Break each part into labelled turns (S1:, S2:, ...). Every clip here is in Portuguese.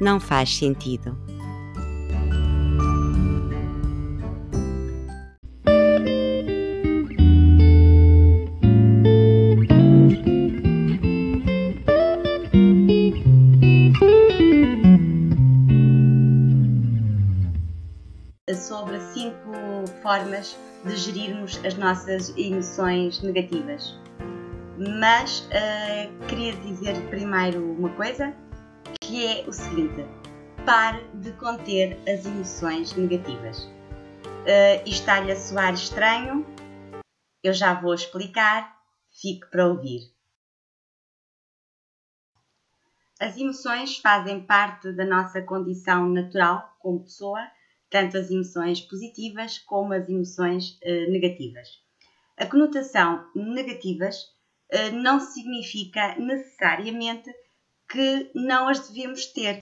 S1: não faz sentido. sobre cinco formas de gerirmos as nossas emoções negativas. Mas uh, queria dizer primeiro uma coisa, que é o seguinte: pare de conter as emoções negativas. Uh, está-lhe a soar estranho? Eu já vou explicar, fique para ouvir. As emoções fazem parte da nossa condição natural como pessoa tanto as emoções positivas como as emoções uh, negativas. A conotação negativas uh, não significa necessariamente que não as devemos ter.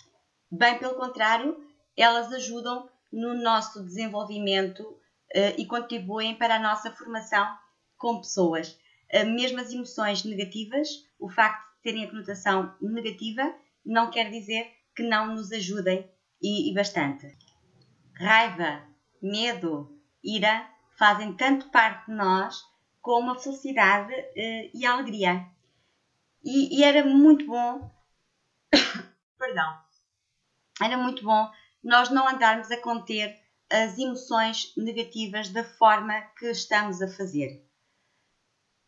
S1: Bem pelo contrário, elas ajudam no nosso desenvolvimento uh, e contribuem para a nossa formação como pessoas. mesmo as emoções negativas, o facto de terem a conotação negativa, não quer dizer que não nos ajudem e, e bastante raiva, medo, ira fazem tanto parte de nós como a felicidade uh, e a alegria. E, e era muito bom, perdão, era muito bom nós não andarmos a conter as emoções negativas da forma que estamos a fazer.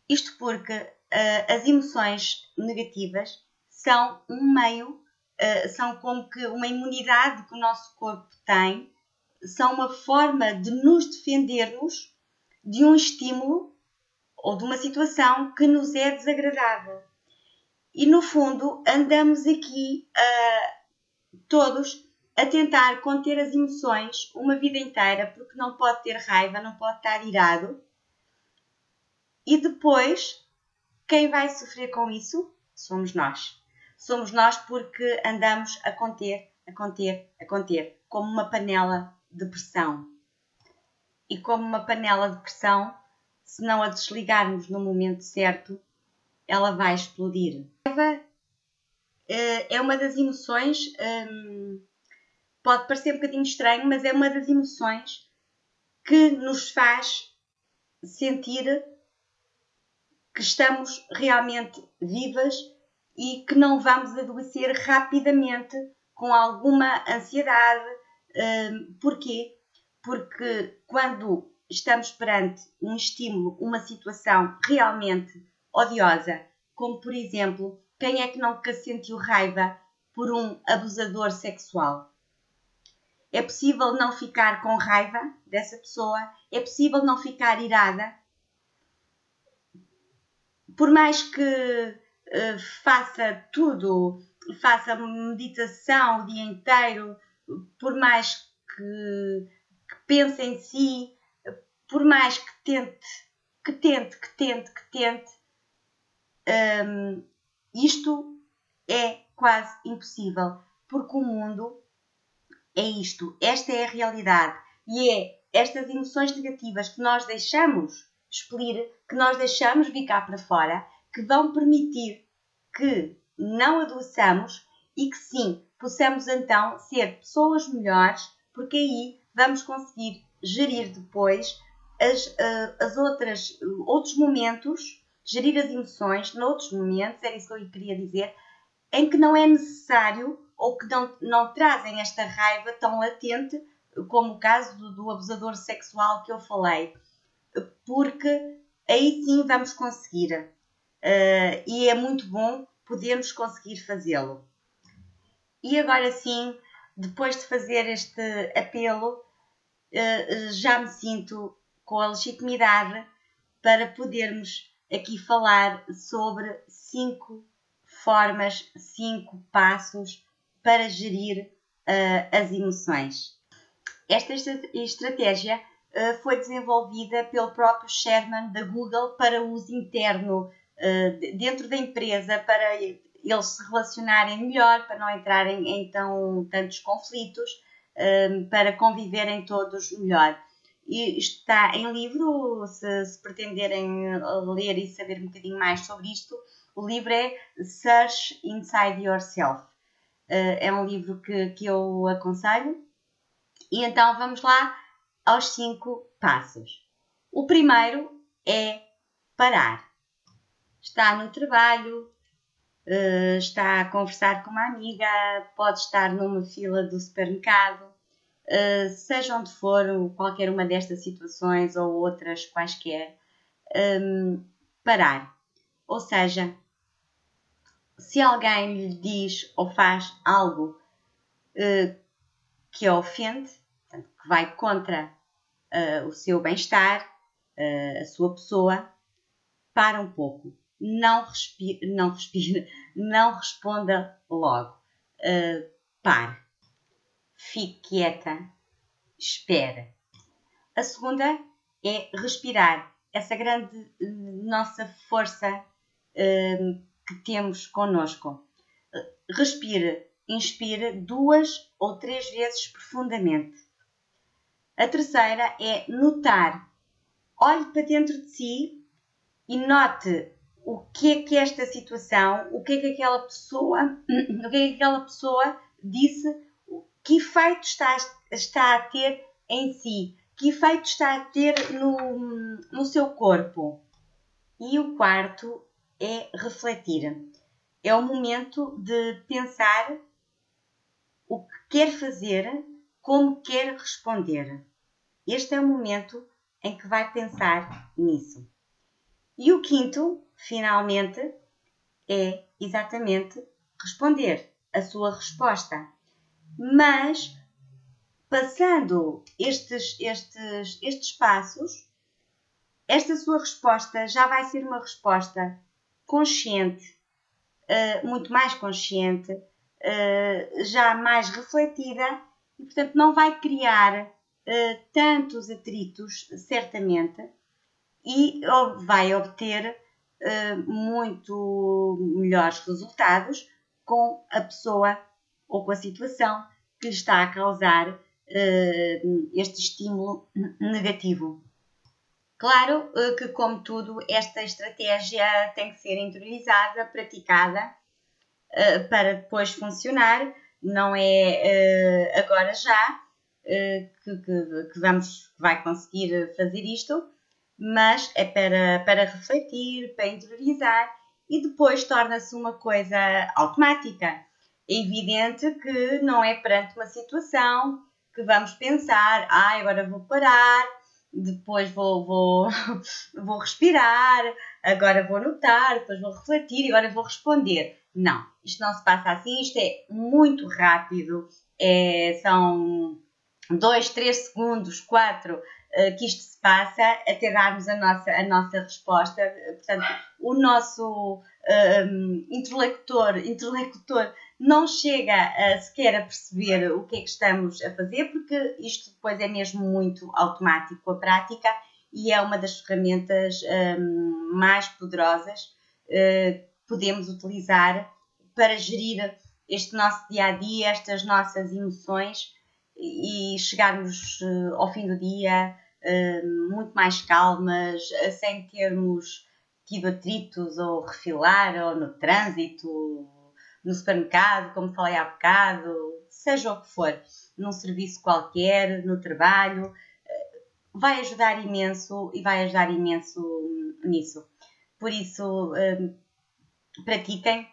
S1: Isto porque uh, as emoções negativas são um meio, uh, são como que uma imunidade que o nosso corpo tem são uma forma de nos defendermos de um estímulo ou de uma situação que nos é desagradável. E no fundo, andamos aqui uh, todos a tentar conter as emoções uma vida inteira, porque não pode ter raiva, não pode estar irado. E depois, quem vai sofrer com isso somos nós. Somos nós porque andamos a conter, a conter, a conter, como uma panela de pressão. E como uma panela de pressão, se não a desligarmos no momento certo, ela vai explodir. A raiva eh, é uma das emoções, hum, pode parecer um bocadinho estranho, mas é uma das emoções que nos faz sentir que estamos realmente vivas e que não vamos adoecer rapidamente com alguma ansiedade, porquê? Porque quando estamos perante um estímulo, uma situação realmente odiosa, como por exemplo, quem é que nunca sentiu raiva por um abusador sexual? É possível não ficar com raiva dessa pessoa? É possível não ficar irada? Por mais que uh, faça tudo, faça meditação o dia inteiro, por mais que, que pense em si, por mais que tente, que tente, que tente, que tente, um, isto é quase impossível, porque o mundo é isto, esta é a realidade. E é estas emoções negativas que nós deixamos expelir, que nós deixamos vir cá para fora, que vão permitir que não adoeçamos e que sim, possamos então ser pessoas melhores, porque aí vamos conseguir gerir depois as, uh, as outras, outros momentos, gerir as emoções noutros momentos, era isso que eu queria dizer, em que não é necessário ou que não, não trazem esta raiva tão latente, como o caso do, do abusador sexual que eu falei, porque aí sim vamos conseguir. Uh, e é muito bom podermos conseguir fazê-lo. E agora sim, depois de fazer este apelo, eh, já me sinto com a legitimidade para podermos aqui falar sobre cinco formas, cinco passos para gerir uh, as emoções. Esta estratégia uh, foi desenvolvida pelo próprio Sherman da Google para uso interno uh, dentro da empresa, para eles se relacionarem melhor, para não entrarem em tão, tantos conflitos, para conviverem todos melhor. E está em livro, se, se, pretenderem ler e saber um bocadinho mais sobre isto, o livro é Search Inside Yourself. Uh, é um livro que, que eu aconselho. E então vamos lá aos cinco passos. O primeiro é parar. Está no trabalho, uh, está a conversar com uma amiga, pode estar numa fila do supermercado, uh, seja onde for, qualquer uma destas situações ou outras quaisquer, um, parar. Ou seja, se alguém lhe diz ou faz algo uh, que a ofende, portanto, que vai contra uh, o seu bem-estar, uh, a sua pessoa, para um pouco. Não respire, não, respire, não responda logo. pare. Fique quieta. Espere. A segunda é respirar. Essa grande nossa força que temos connosco. Respire, inspire duas ou três vezes profundamente. A terceira é notar. Olhe para dentro de si e note o que é que esta situação, o que é que aquela pessoa, o que é que aquela pessoa disse, que efeito está, está a ter em si, que efeito está a ter no, no seu corpo. E o quarto é refletir. É o momento de pensar o que quer fazer, como quer responder. Este é o momento em que vai pensar nisso. E o quinto, finalmente, é exatamente responder a sua resposta. Mas, passando estes, estes, estes passos, esta sua resposta já vai ser uma resposta consciente, uh, muito mais consciente, uh, já mais refletida e, portanto, não vai criar uh, tantos atritos, certamente, e vai obter muito melhores resultados com a pessoa ou com a situação que está a causar este estímulo negativo. Claro eh, que, como tudo, esta estratégia tem que ser interiorizada, praticada eh, para depois funcionar. Não é agora já que, que, que vamos, vai conseguir fazer isto, mas é para, para refletir, para interiorizar e depois torna-se uma coisa automática. É evidente que não é perante uma situação que vamos pensar, ah, agora vou parar, depois vou, vou, vou respirar, agora vou notar, depois vou refletir e agora vou responder. Não, isto não se passa assim, isto é muito rápido, é, são 2, 3 segundos, 4 uh, que isto se passa até darmos a nossa, a nossa resposta. Portanto, o nosso uh, interlocutor, interlocutor não chega a, sequer a perceber o que é que estamos a fazer, porque isto depois é mesmo muito automático a prática e é uma das ferramentas um, mais poderosas uh, que podemos utilizar para gerir este nosso dia a dia, estas nossas emoções e chegarmos uh, ao fim do dia uh, muito mais calmas, sem termos tido atritos ou refilar ou no trânsito no supermercado, como falei há bocado, seja o que for, num serviço qualquer, no trabalho, eh, vai ajudar imenso e vai ajudar imenso nisso. Por isso, eh, pratiquem,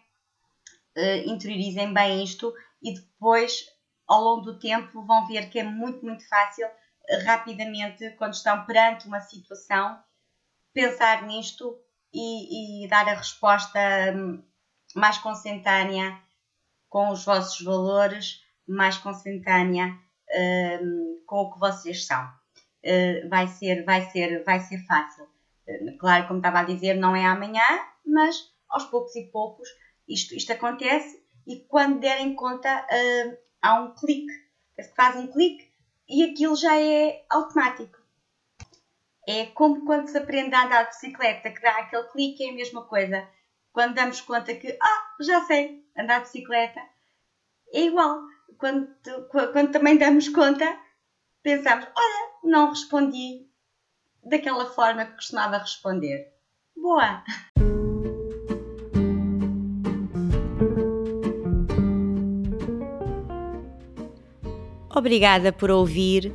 S1: eh, interiorizem bem isto e depois, ao longo do tempo, vão ver que é muito, muito fácil, rapidamente, quando estão perante uma situação, pensar nisto e, e dar a resposta hum, mais consentânea com os vossos valores, mais consentânea uh, com o que vocês são. Uh, vai ser, vai ser, vai ser fácil. Uh, claro, como estava a dizer, não é amanhã, mas aos poucos e poucos isto, isto acontece e quando derem conta há um clique. Faz um clique e aquilo já é automático. É como quando se aprende a andar de bicicleta, que dá aquele clique, é a mesma coisa. Quando damos conta que, ah, já sei andar de bicicleta, é igual. Quando, quando também damos conta, pensamos, olha, não respondi daquela forma que costumava responder. Boa!
S2: Obrigada por ouvir,